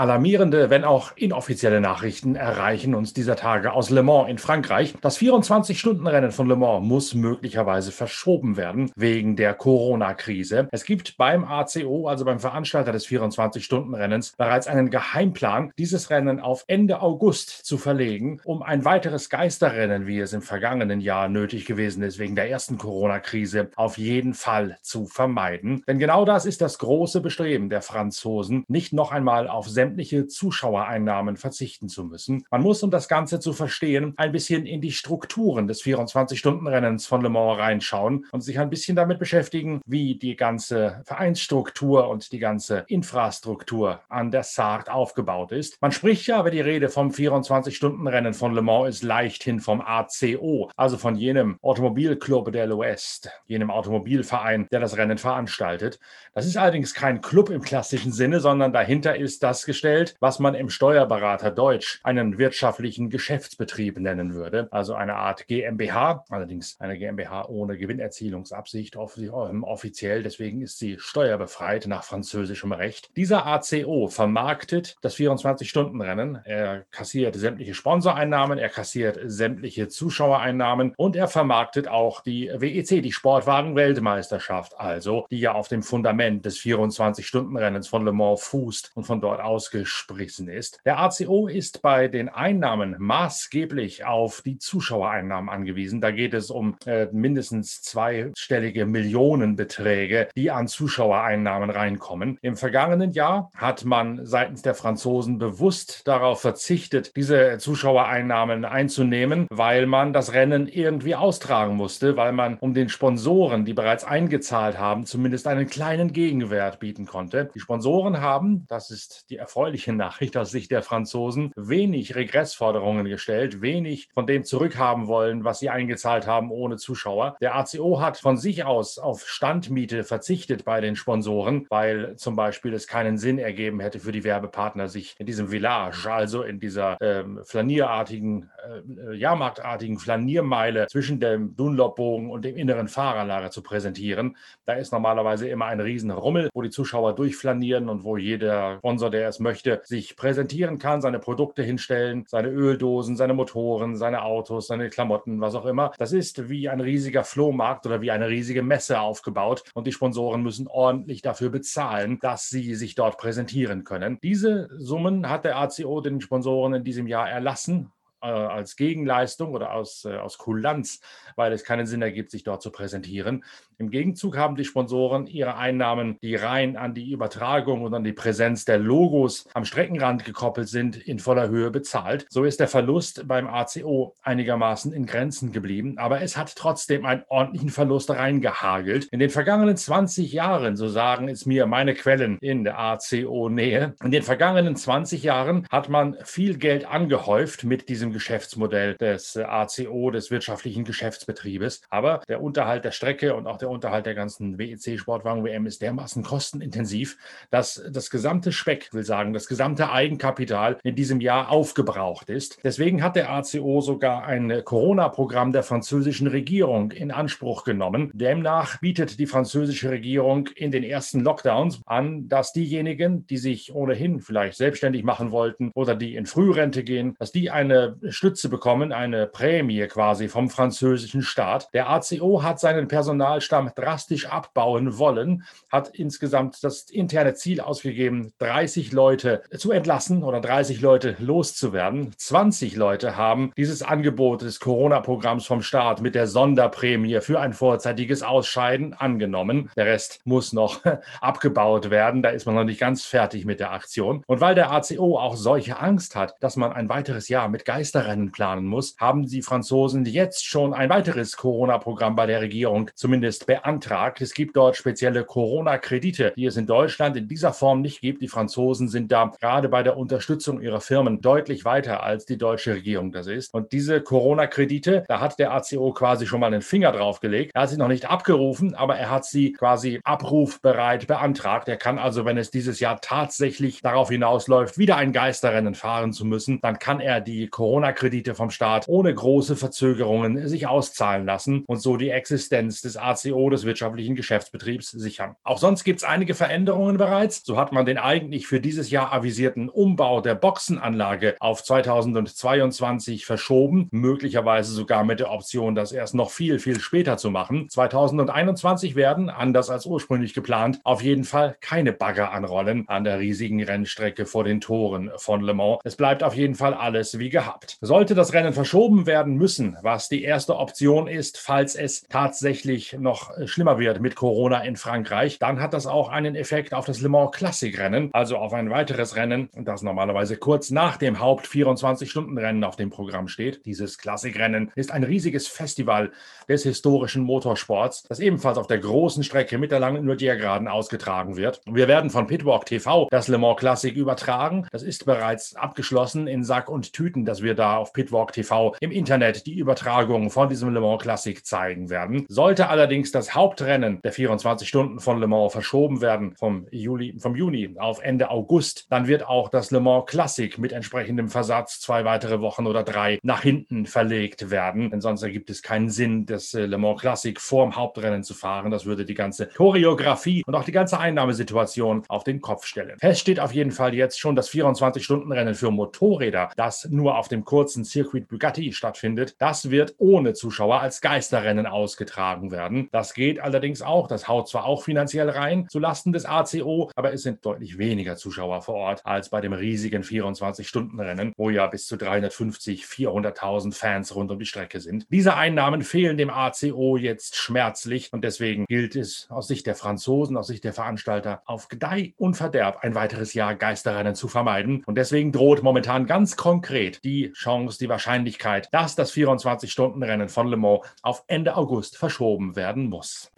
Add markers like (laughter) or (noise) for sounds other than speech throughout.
Alarmierende, wenn auch inoffizielle Nachrichten erreichen uns dieser Tage aus Le Mans in Frankreich. Das 24-Stunden-Rennen von Le Mans muss möglicherweise verschoben werden wegen der Corona-Krise. Es gibt beim ACO, also beim Veranstalter des 24-Stunden-Rennens, bereits einen Geheimplan, dieses Rennen auf Ende August zu verlegen, um ein weiteres Geisterrennen, wie es im vergangenen Jahr nötig gewesen ist, wegen der ersten Corona-Krise, auf jeden Fall zu vermeiden. Denn genau das ist das große Bestreben der Franzosen, nicht noch einmal auf sämtliche Zuschauereinnahmen verzichten zu müssen. Man muss, um das Ganze zu verstehen, ein bisschen in die Strukturen des 24-Stunden-Rennens von Le Mans reinschauen und sich ein bisschen damit beschäftigen, wie die ganze Vereinsstruktur und die ganze Infrastruktur an der Sarthe aufgebaut ist. Man spricht ja, aber die Rede vom 24-Stunden-Rennen von Le Mans ist leichthin vom ACO, also von jenem Automobilclub de l'Ouest, jenem Automobilverein, der das Rennen veranstaltet. Das ist allerdings kein Club im klassischen Sinne, sondern dahinter ist das gestellt, was man im Steuerberater Deutsch einen wirtschaftlichen Geschäftsbetrieb nennen würde. Also eine Art GmbH, allerdings eine GmbH ohne Gewinnerzielungsabsicht ähm, offiziell. Deswegen ist sie steuerbefreit nach französischem Recht. Dieser ACO vermarktet das 24-Stunden-Rennen. Er kassiert sämtliche Sponsoreinnahmen, er kassiert sämtliche Zuschauereinnahmen und er vermarktet auch die WEC, die Sportwagen-Weltmeisterschaft, also die ja auf dem Fundament des 24-Stunden-Rennens von Le Mans fußt und von dort ausgesprissen ist. Der ACO ist bei den Einnahmen maßgeblich auf die Zuschauereinnahmen angewiesen. Da geht es um äh, mindestens zweistellige Millionenbeträge, die an Zuschauereinnahmen reinkommen. Im vergangenen Jahr hat man seitens der Franzosen bewusst darauf verzichtet, diese Zuschauereinnahmen einzunehmen, weil man das Rennen irgendwie austragen musste, weil man um den Sponsoren, die bereits eingezahlt haben, zumindest einen kleinen Gegenwert bieten konnte. Die Sponsoren haben, das ist die erfreuliche Nachricht aus Sicht der Franzosen, wenig Regressforderungen gestellt, wenig von dem zurückhaben wollen, was sie eingezahlt haben ohne Zuschauer. Der ACO hat von sich aus auf Standmiete verzichtet bei den Sponsoren, weil zum Beispiel es keinen Sinn ergeben hätte für die Werbepartner, sich in diesem Village, also in dieser ähm, flanierartigen, äh, jahrmarktartigen Flaniermeile zwischen dem Dunlop-Bogen und dem inneren Fahrerlager zu präsentieren. Da ist normalerweise immer ein Riesenrummel, wo die Zuschauer durchflanieren und wo jeder Sponsor, der es möchte, sich präsentieren kann, seine Produkte hinstellen, seine Öldosen, seine Motoren, seine Autos, seine Klamotten, was auch immer. Das ist wie ein riesiger Flohmarkt oder wie eine riesige Messe aufgebaut und die Sponsoren müssen ordentlich dafür bezahlen, dass sie sich dort präsentieren können. Diese Summen hat der ACO den Sponsoren in diesem Jahr erlassen äh, als Gegenleistung oder aus, äh, aus Kulanz, weil es keinen Sinn ergibt, sich dort zu präsentieren. Im Gegenzug haben die Sponsoren ihre Einnahmen, die rein an die Übertragung und an die Präsenz der Logos am Streckenrand gekoppelt sind, in voller Höhe bezahlt. So ist der Verlust beim ACO einigermaßen in Grenzen geblieben, aber es hat trotzdem einen ordentlichen Verlust reingehagelt. In den vergangenen 20 Jahren, so sagen es mir meine Quellen in der ACO-Nähe, in den vergangenen 20 Jahren hat man viel Geld angehäuft mit diesem Geschäftsmodell des ACO, des wirtschaftlichen Geschäftsbetriebes. Aber der Unterhalt der Strecke und auch der Unterhalt der ganzen WEC-Sportwagen-WM ist dermaßen kostenintensiv, dass das gesamte Speck, will sagen, das gesamte Eigenkapital in diesem Jahr aufgebraucht ist. Deswegen hat der ACO sogar ein Corona-Programm der französischen Regierung in Anspruch genommen. Demnach bietet die französische Regierung in den ersten Lockdowns an, dass diejenigen, die sich ohnehin vielleicht selbstständig machen wollten oder die in Frührente gehen, dass die eine Stütze bekommen, eine Prämie quasi vom französischen Staat. Der ACO hat seinen Personalstab langsam drastisch abbauen wollen, hat insgesamt das interne Ziel ausgegeben, 30 Leute zu entlassen oder 30 Leute loszuwerden. 20 Leute haben dieses Angebot des Corona-Programms vom Staat mit der Sonderprämie für ein vorzeitiges Ausscheiden angenommen. Der Rest muss noch (laughs) abgebaut werden. Da ist man noch nicht ganz fertig mit der Aktion. Und weil der ACO auch solche Angst hat, dass man ein weiteres Jahr mit Geisterrennen planen muss, haben die Franzosen jetzt schon ein weiteres Corona-Programm bei der Regierung zumindest beantragt. Es gibt dort spezielle Corona-Kredite, die es in Deutschland in dieser Form nicht gibt. Die Franzosen sind da gerade bei der Unterstützung ihrer Firmen deutlich weiter, als die deutsche Regierung das ist. Und diese Corona-Kredite, da hat der ACO quasi schon mal einen Finger drauf gelegt. Er hat sie noch nicht abgerufen, aber er hat sie quasi abrufbereit beantragt. Er kann also, wenn es dieses Jahr tatsächlich darauf hinausläuft, wieder ein Geisterrennen fahren zu müssen, dann kann er die Corona Corona-Kredite vom Staat ohne große Verzögerungen sich auszahlen lassen und so die Existenz des ACO, des wirtschaftlichen Geschäftsbetriebs, sichern. Auch sonst gibt es einige Veränderungen bereits. So hat man den eigentlich für dieses Jahr avisierten Umbau der Boxenanlage auf 2022 verschoben, möglicherweise sogar mit der Option, das erst noch viel, viel später zu machen. 2021 werden, anders als ursprünglich geplant, auf jeden Fall keine Bagger anrollen an der riesigen Rennstrecke vor den Toren von Le Mans. Es bleibt auf jeden Fall alles wie gehabt. Sollte das Rennen verschoben werden müssen, was die erste Option ist, falls es tatsächlich noch schlimmer wird mit Corona in Frankreich, dann hat das auch einen Effekt auf das Le Mans Classic Rennen, also auf ein weiteres Rennen, das normalerweise kurz nach dem Haupt 24-Stunden-Rennen auf dem Programm steht. Dieses Klassikrennen ist ein riesiges Festival des historischen Motorsports, das ebenfalls auf der großen Strecke mit der langen Nürdier-Geraden ausgetragen wird. Wir werden von Pitwalk TV das Le Mans Classic übertragen. Das ist bereits abgeschlossen in Sack und Tüten, dass wir da auf Pitwalk TV im Internet die Übertragung von diesem Le Mans Classic zeigen werden. Sollte allerdings das Hauptrennen der 24 Stunden von Le Mans verschoben werden vom Juli, vom Juni auf Ende August, dann wird auch das Le Mans Classic mit entsprechendem Versatz zwei weitere Wochen oder drei nach hinten verlegt werden. Denn sonst ergibt es keinen Sinn, das äh, Le Mans Classic vor dem Hauptrennen zu fahren. Das würde die ganze Choreografie und auch die ganze Einnahmesituation auf den Kopf stellen. Fest steht auf jeden Fall jetzt schon das 24-Stunden-Rennen für Motorräder, das nur auf dem kurzen Circuit Bugatti stattfindet. Das wird ohne Zuschauer als Geisterrennen ausgetragen werden. Das geht allerdings auch. Das haut zwar auch finanziell rein zulasten des ACO, aber es sind deutlich weniger Zuschauer vor Ort als bei dem riesigen 24-Stunden-Rennen, wo ja bis zu 350, 400.000 Fans rund um die Strecke sind. Diese Einnahmen fehlen dem ACO jetzt schmerzlich und deswegen gilt es aus Sicht der Franzosen, aus Sicht der Veranstalter auf Gedeih und Verderb ein weiteres Jahr Geisterrennen zu vermeiden. Und deswegen droht momentan ganz konkret die Chance, die Wahrscheinlichkeit, dass das 24-Stunden-Rennen von Le Mans auf Ende August verschoben werden muss.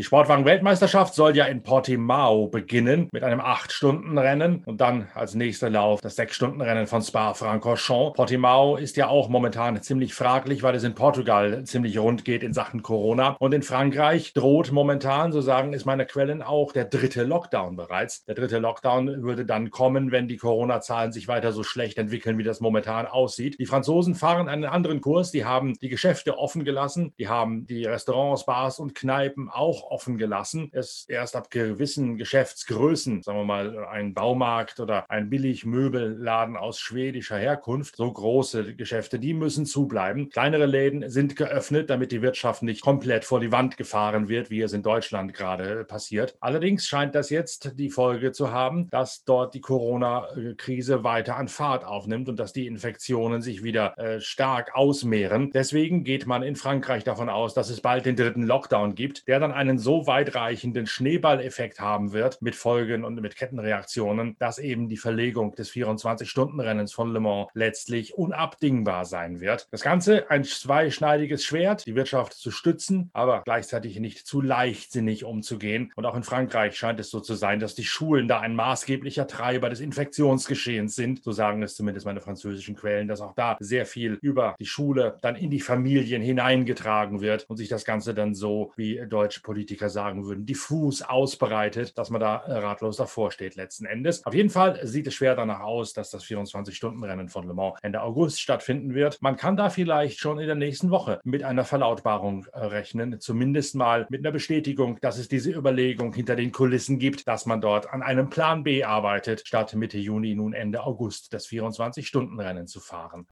Die Sportwagen-Weltmeisterschaft soll ja in Portimao beginnen mit einem 8-Stunden-Rennen und dann als nächster Lauf das 6-Stunden-Rennen von Spa-Francorchamps. Portimao ist ja auch momentan ziemlich fraglich, weil es in Portugal ziemlich rund geht in Sachen Corona. Und in Frankreich droht momentan, so sagen es meine Quellen, auch der dritte Lockdown bereits. Der dritte Lockdown würde dann kommen, wenn die Corona-Zahlen sich weiter so schlecht entwickeln, wie das momentan aussieht. Die Franzosen fahren einen anderen Kurs. Die haben die Geschäfte offen gelassen. Die haben die Restaurants, Bars und Kneipen auch offen gelassen. Es erst ab gewissen Geschäftsgrößen, sagen wir mal ein Baumarkt oder ein Billigmöbelladen aus schwedischer Herkunft, so große Geschäfte, die müssen zubleiben. Kleinere Läden sind geöffnet, damit die Wirtschaft nicht komplett vor die Wand gefahren wird, wie es in Deutschland gerade passiert. Allerdings scheint das jetzt die Folge zu haben, dass dort die Corona-Krise weiter an Fahrt aufnimmt und dass die Infektionen sich wieder äh, stark ausmehren. Deswegen geht man in Frankreich davon aus, dass es bald den dritten Lockdown gibt, der dann einen so weitreichenden Schneeballeffekt haben wird mit Folgen und mit Kettenreaktionen, dass eben die Verlegung des 24-Stunden-Rennens von Le Mans letztlich unabdingbar sein wird. Das Ganze ein zweischneidiges Schwert, die Wirtschaft zu stützen, aber gleichzeitig nicht zu leichtsinnig umzugehen. Und auch in Frankreich scheint es so zu sein, dass die Schulen da ein maßgeblicher Treiber des Infektionsgeschehens sind. So sagen es zumindest meine französischen Quellen, dass auch da sehr viel über die Schule dann in die Familien hineingetragen wird und sich das Ganze dann so, wie deutsche Politiker Politiker sagen würden, diffus ausbreitet, dass man da äh, ratlos davor steht letzten Endes. Auf jeden Fall sieht es schwer danach aus, dass das 24-Stunden-Rennen von Le Mans Ende August stattfinden wird. Man kann da vielleicht schon in der nächsten Woche mit einer Verlautbarung äh, rechnen, zumindest mal mit einer Bestätigung, dass es diese Überlegung hinter den Kulissen gibt, dass man dort an einem Plan B arbeitet, statt Mitte Juni nun Ende August das 24-Stunden-Rennen zu fahren.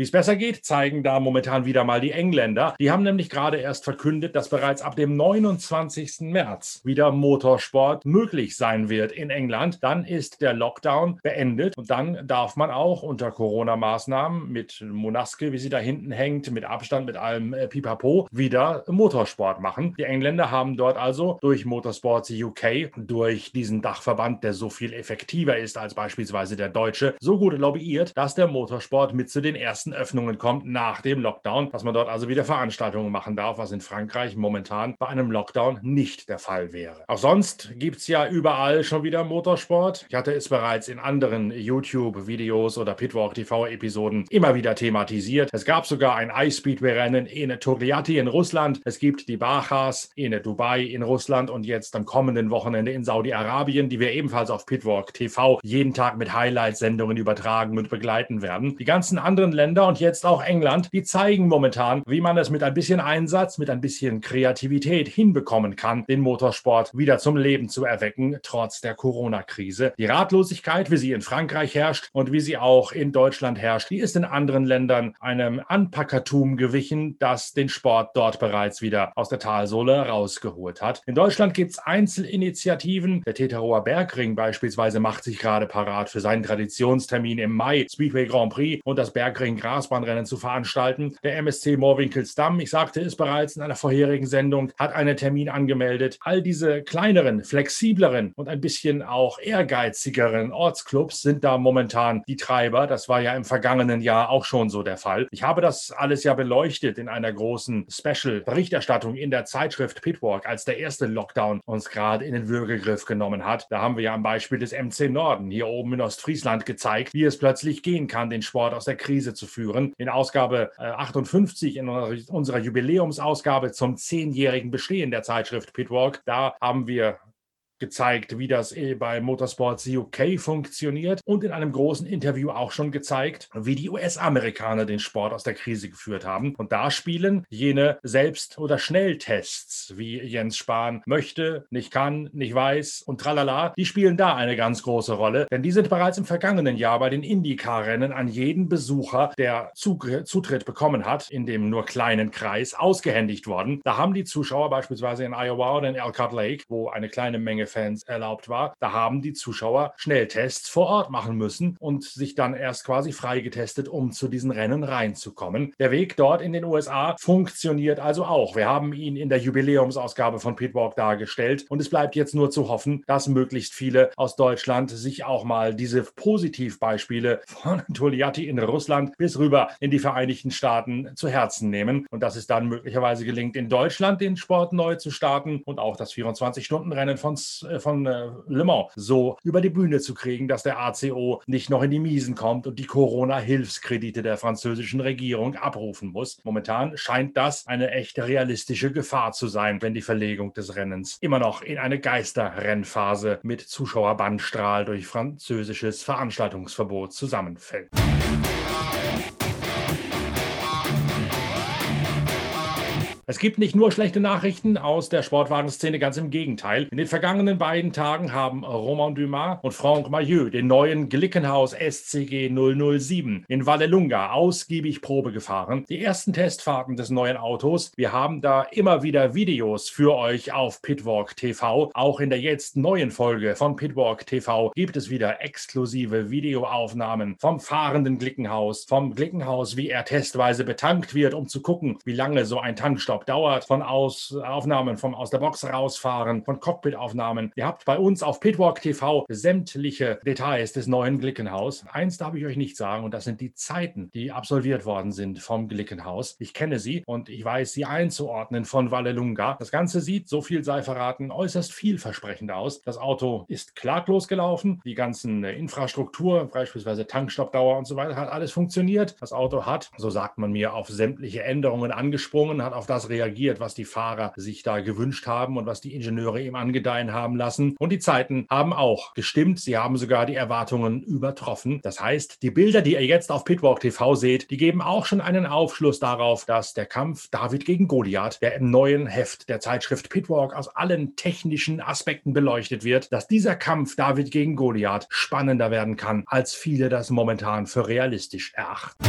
Wie es besser geht, zeigen da momentan wieder mal die Engländer. Die haben nämlich gerade erst verkündet, dass bereits ab dem 29. März wieder Motorsport möglich sein wird in England. Dann ist der Lockdown beendet und dann darf man auch unter Corona-Maßnahmen mit Monaske, wie sie da hinten hängt, mit Abstand, mit allem äh, Pipapo, wieder Motorsport machen. Die Engländer haben dort also durch Motorsports UK, durch diesen Dachverband, der so viel effektiver ist als beispielsweise der deutsche, so gut lobbyiert, dass der Motorsport mit zu den ersten ersten Öffnungen kommt nach dem Lockdown, dass man dort also wieder Veranstaltungen machen darf, was in Frankreich momentan bei einem Lockdown nicht der Fall wäre. Auch sonst gibt es ja überall schon wieder Motorsport. Ich hatte es bereits in anderen YouTube-Videos oder Pitwalk TV-Episoden immer wieder thematisiert. Es gab sogar ein Ice-Speedway-Rennen in Togliatti in Russland. Es gibt die Bachas in Dubai in Russland und jetzt am kommenden Wochenende in Saudi-Arabien, die wir ebenfalls auf Pitwalk TV jeden Tag mit Highlight-Sendungen übertragen und begleiten werden. Die ganzen anderen Länder und jetzt auch England, die zeigen momentan, wie man es mit ein bisschen Einsatz, mit ein bisschen Kreativität hinbekommen kann, den Motorsport wieder zum Leben zu erwecken, trotz der Corona-Krise. Die Ratlosigkeit, wie sie in Frankreich herrscht und wie sie auch in Deutschland herrscht, die ist in anderen Ländern einem Anpackertum gewichen, das den Sport dort bereits wieder aus der Talsohle rausgeholt hat. In Deutschland gibt es Einzelinitiativen. Der Teterower Bergring beispielsweise macht sich gerade parat für seinen Traditionstermin im Mai, Speedway Grand Prix und das Bergring Grasbahnrennen zu veranstalten. Der MSC Moorwinkelsdamm, ich sagte es bereits in einer vorherigen Sendung, hat einen Termin angemeldet. All diese kleineren, flexibleren und ein bisschen auch ehrgeizigeren Ortsclubs sind da momentan die Treiber. Das war ja im vergangenen Jahr auch schon so der Fall. Ich habe das alles ja beleuchtet in einer großen Special-Berichterstattung in der Zeitschrift Pitwalk, als der erste Lockdown uns gerade in den Würgegriff genommen hat. Da haben wir ja am Beispiel des MC Norden hier oben in Ostfriesland gezeigt, wie es plötzlich gehen kann, den Sport aus der Krise zu führen. In Ausgabe 58, äh, in unserer Jubiläumsausgabe zum zehnjährigen Bestehen der Zeitschrift Pitwalk, da haben wir gezeigt, wie das eh bei Motorsports UK funktioniert und in einem großen Interview auch schon gezeigt, wie die US-Amerikaner den Sport aus der Krise geführt haben. Und da spielen jene Selbst- oder Schnelltests, wie Jens Spahn möchte, nicht kann, nicht weiß und tralala, die spielen da eine ganz große Rolle, denn die sind bereits im vergangenen Jahr bei den IndyCar-Rennen an jeden Besucher, der Zutritt bekommen hat, in dem nur kleinen Kreis ausgehändigt worden. Da haben die Zuschauer beispielsweise in Iowa oder in Elkhart Lake, wo eine kleine Menge Fans erlaubt war, da haben die Zuschauer Schnelltests vor Ort machen müssen und sich dann erst quasi freigetestet, um zu diesen Rennen reinzukommen. Der Weg dort in den USA funktioniert also auch. Wir haben ihn in der Jubiläumsausgabe von Pitwalk dargestellt und es bleibt jetzt nur zu hoffen, dass möglichst viele aus Deutschland sich auch mal diese Positivbeispiele von (laughs) Toliati in Russland bis rüber in die Vereinigten Staaten zu Herzen nehmen und dass es dann möglicherweise gelingt, in Deutschland den Sport neu zu starten und auch das 24-Stunden-Rennen von äh, von äh, Le Mans so über die Bühne zu kriegen, dass der ACO nicht noch in die Miesen kommt und die Corona-Hilfskredite der französischen Regierung abrufen muss. Momentan scheint das eine echte realistische Gefahr zu sein, wenn die Verlegung des Rennens immer noch in eine Geisterrennphase mit Zuschauerbandstrahl durch französisches Veranstaltungsverbot zusammenfällt. Es gibt nicht nur schlechte Nachrichten aus der Sportwagenszene, ganz im Gegenteil. In den vergangenen beiden Tagen haben Romain Dumas und Franck Maillot den neuen Glickenhaus SCG 007 in Vallelunga ausgiebig Probe gefahren. Die ersten Testfahrten des neuen Autos. Wir haben da immer wieder Videos für euch auf Pitwalk TV. Auch in der jetzt neuen Folge von Pitwalk TV gibt es wieder exklusive Videoaufnahmen vom fahrenden Glickenhaus, vom Glickenhaus, wie er testweise betankt wird, um zu gucken, wie lange so ein Tankstopp Urlaub dauert, von aus, Aufnahmen vom aus der Box rausfahren, von Cockpit-Aufnahmen. Ihr habt bei uns auf Pitwalk TV sämtliche Details des neuen Glickenhaus. Eins darf ich euch nicht sagen und das sind die Zeiten, die absolviert worden sind vom Glickenhaus. Ich kenne sie und ich weiß sie einzuordnen von Vallelunga. Das Ganze sieht, so viel sei verraten, äußerst vielversprechend aus. Das Auto ist klaglos gelaufen. Die ganzen äh, Infrastruktur, beispielsweise Tankstoppdauer und so weiter, hat alles funktioniert. Das Auto hat, so sagt man mir, auf sämtliche Änderungen angesprungen, hat auf das reagiert, was die Fahrer sich da gewünscht haben und was die Ingenieure ihm angedeihen haben lassen. Und die Zeiten haben auch gestimmt. Sie haben sogar die Erwartungen übertroffen. Das heißt, die Bilder, die ihr jetzt auf Pitwalk TV seht, die geben auch schon einen Aufschluss darauf, dass der Kampf David gegen Goliath, der im neuen Heft der Zeitschrift Pitwalk aus allen technischen Aspekten beleuchtet wird, dass dieser Kampf David gegen Goliath spannender werden kann, als viele das momentan für realistisch erachten.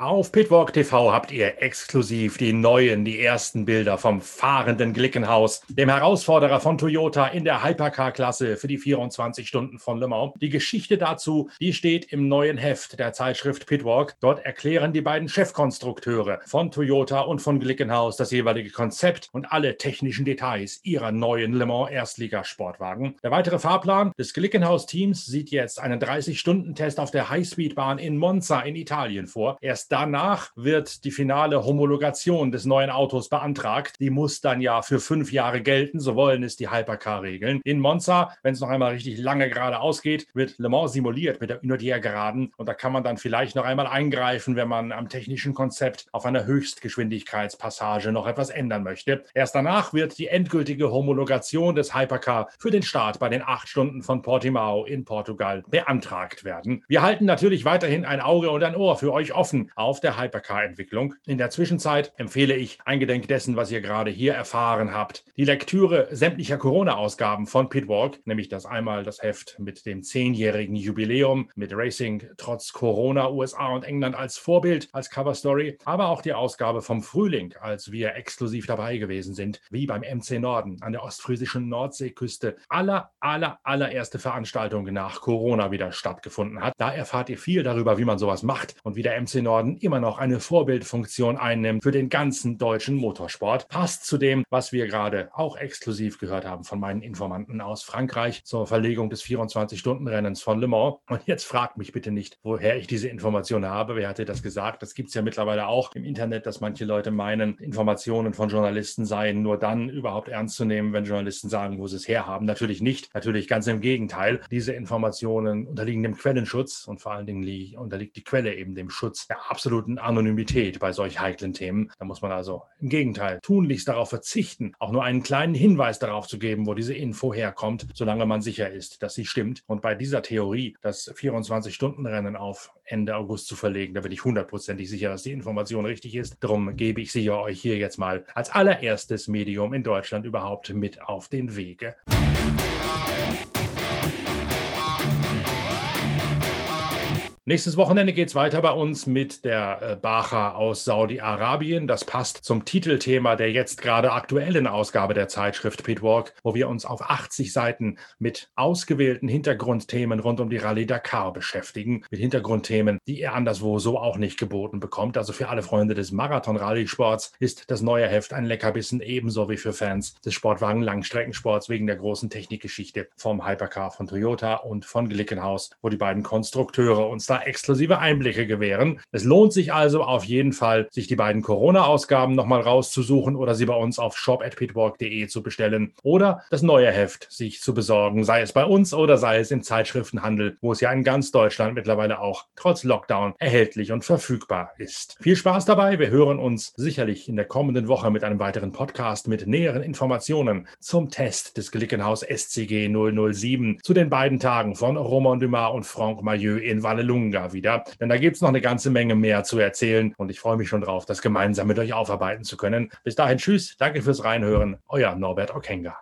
Auf Pitwalk TV habt ihr exklusiv die neuen, die ersten Bilder vom fahrenden Glickenhaus, dem Herausforderer von Toyota in der Hypercar-Klasse für die 24 Stunden von Le Mans. Die Geschichte dazu, die steht im neuen Heft der Zeitschrift Pitwalk. Dort erklären die beiden Chefkonstrukteure von Toyota und von Glickenhaus das jeweilige Konzept und alle technischen Details ihrer neuen Le Mans Erstligasportwagen. Der weitere Fahrplan des Glickenhaus-Teams sieht jetzt einen 30-Stunden-Test auf der Highspeedbahn in Monza in Italien vor. Erst danach wird die finale Homologation des neuen Autos beantragt. Die muss dann ja für fünf Jahre gelten, so wollen es die Hypercar-Regeln. In Monza, wenn es noch einmal richtig lange geradeaus geht, wird Le Mans simuliert mit der Unodier-Geraden und da kann man dann vielleicht noch einmal eingreifen, wenn man am technischen Konzept auf einer Höchstgeschwindigkeitspassage noch etwas ändern möchte. Erst danach wird die endgültige Homologation des Hypercar für den Start bei den acht Stunden von Portimao in Portugal beantragt werden. Wir halten natürlich weiterhin ein Auge und ein Ohr für euch offen auf der Hypercar-Entwicklung. In der Zwischenzeit empfehle ich, eingedenk dessen, was ihr gerade hier erfahren habt, die Lektüre sämtlicher Corona-Ausgaben von Pitwalk, nämlich das einmal das Heft mit dem zehnjährigen Jubiläum, mit Racing trotz Corona, USA und England als Vorbild, als Coverstory, aber auch die Ausgabe vom Frühling, als wir exklusiv dabei gewesen sind, wie beim MC Norden an der ostfriesischen Nordseeküste. Aller, aller, allererste Veranstaltung nach Corona wieder stattgefunden hat. Da erfahrt ihr viel darüber, wie man sowas macht und wie der MC Norden Norden immer noch eine Vorbildfunktion einnimmt für den ganzen deutschen Motorsport. Passt zu dem, was wir gerade auch exklusiv gehört haben von meinen Informanten aus Frankreich zur Verlegung des 24-Stunden-Rennens von Le Mans. Und jetzt fragt mich bitte nicht, woher ich diese Information habe. Wer hatte das gesagt? Das gibt es ja mittlerweile auch im Internet, dass manche Leute meinen, Informationen von Journalisten seien nur dann überhaupt ernst zu nehmen, wenn Journalisten sagen, wo sie es herhaben. Natürlich nicht. Natürlich ganz im Gegenteil. Diese Informationen unterliegen dem Quellenschutz und vor allen Dingen unterliegt die Quelle eben dem Schutz der absoluten Anonymität bei solch heiklen Themen. Da muss man also im Gegenteil tunlichst darauf verzichten, auch nur einen kleinen Hinweis darauf zu geben, wo diese Info herkommt, solange man sicher ist, dass sie stimmt. Und bei dieser Theorie, das 24-Stunden-Rennen auf Ende August zu verlegen, da bin ich hundertprozentig sicher, dass die Information richtig ist. Darum gebe ich sie euch hier jetzt mal als allererstes Medium in Deutschland überhaupt mit auf den Wege. Nächstes Wochenende geht es weiter bei uns mit der äh, Bacha aus Saudi-Arabien. Das passt zum Titelthema der jetzt gerade aktuellen Ausgabe der Zeitschrift Pitwalk, wo wir uns auf 80 Seiten mit ausgewählten Hintergrundthemen rund um die Rallye Dakar beschäftigen. Mit Hintergrundthemen, die ihr anderswo so auch nicht geboten bekommt. Also für alle Freunde des Marathon-Rallye-Sports ist das neue Heft ein Leckerbissen, ebenso wie für Fans des Sportwagen-Langstreckensports wegen der großen Technikgeschichte vom Hypercar von Toyota und von Glickenhaus, wo die beiden Konstrukteure uns da exklusive Einblicke gewähren. Es lohnt sich also auf jeden Fall, sich die beiden Corona-Ausgaben nochmal rauszusuchen oder sie bei uns auf shop.pitwalk.de zu bestellen oder das neue Heft sich zu besorgen, sei es bei uns oder sei es im Zeitschriftenhandel, wo es ja in ganz Deutschland mittlerweile auch trotz Lockdown erhältlich und verfügbar ist. Viel Spaß dabei. Wir hören uns sicherlich in der kommenden Woche mit einem weiteren Podcast mit näheren Informationen zum Test des Glickenhaus SCG 007 zu den beiden Tagen von Romain Dumas und Franck Maillot in Vallelunga Lunga wieder. Denn da gibt es noch eine ganze Menge mehr zu erzählen und ich freue mich schon drauf, das gemeinsam mit euch aufarbeiten zu können. Bis dahin, tschüss, danke fürs Reinhören, euer Norbert Okenga.